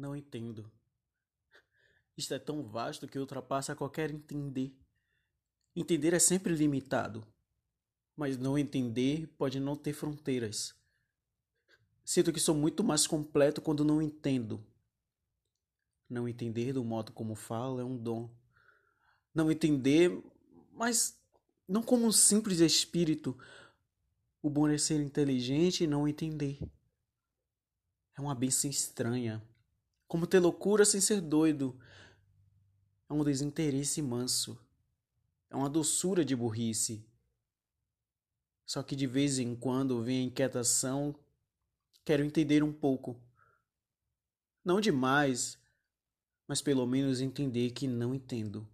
Não entendo. Isto é tão vasto que ultrapassa qualquer entender. Entender é sempre limitado, mas não entender pode não ter fronteiras. Sinto que sou muito mais completo quando não entendo. Não entender do modo como falo é um dom. Não entender, mas não como um simples espírito. O bom é ser inteligente e não entender. É uma bênção estranha. Como ter loucura sem ser doido. É um desinteresse manso. É uma doçura de burrice. Só que de vez em quando vem a inquietação. Quero entender um pouco. Não demais, mas pelo menos entender que não entendo.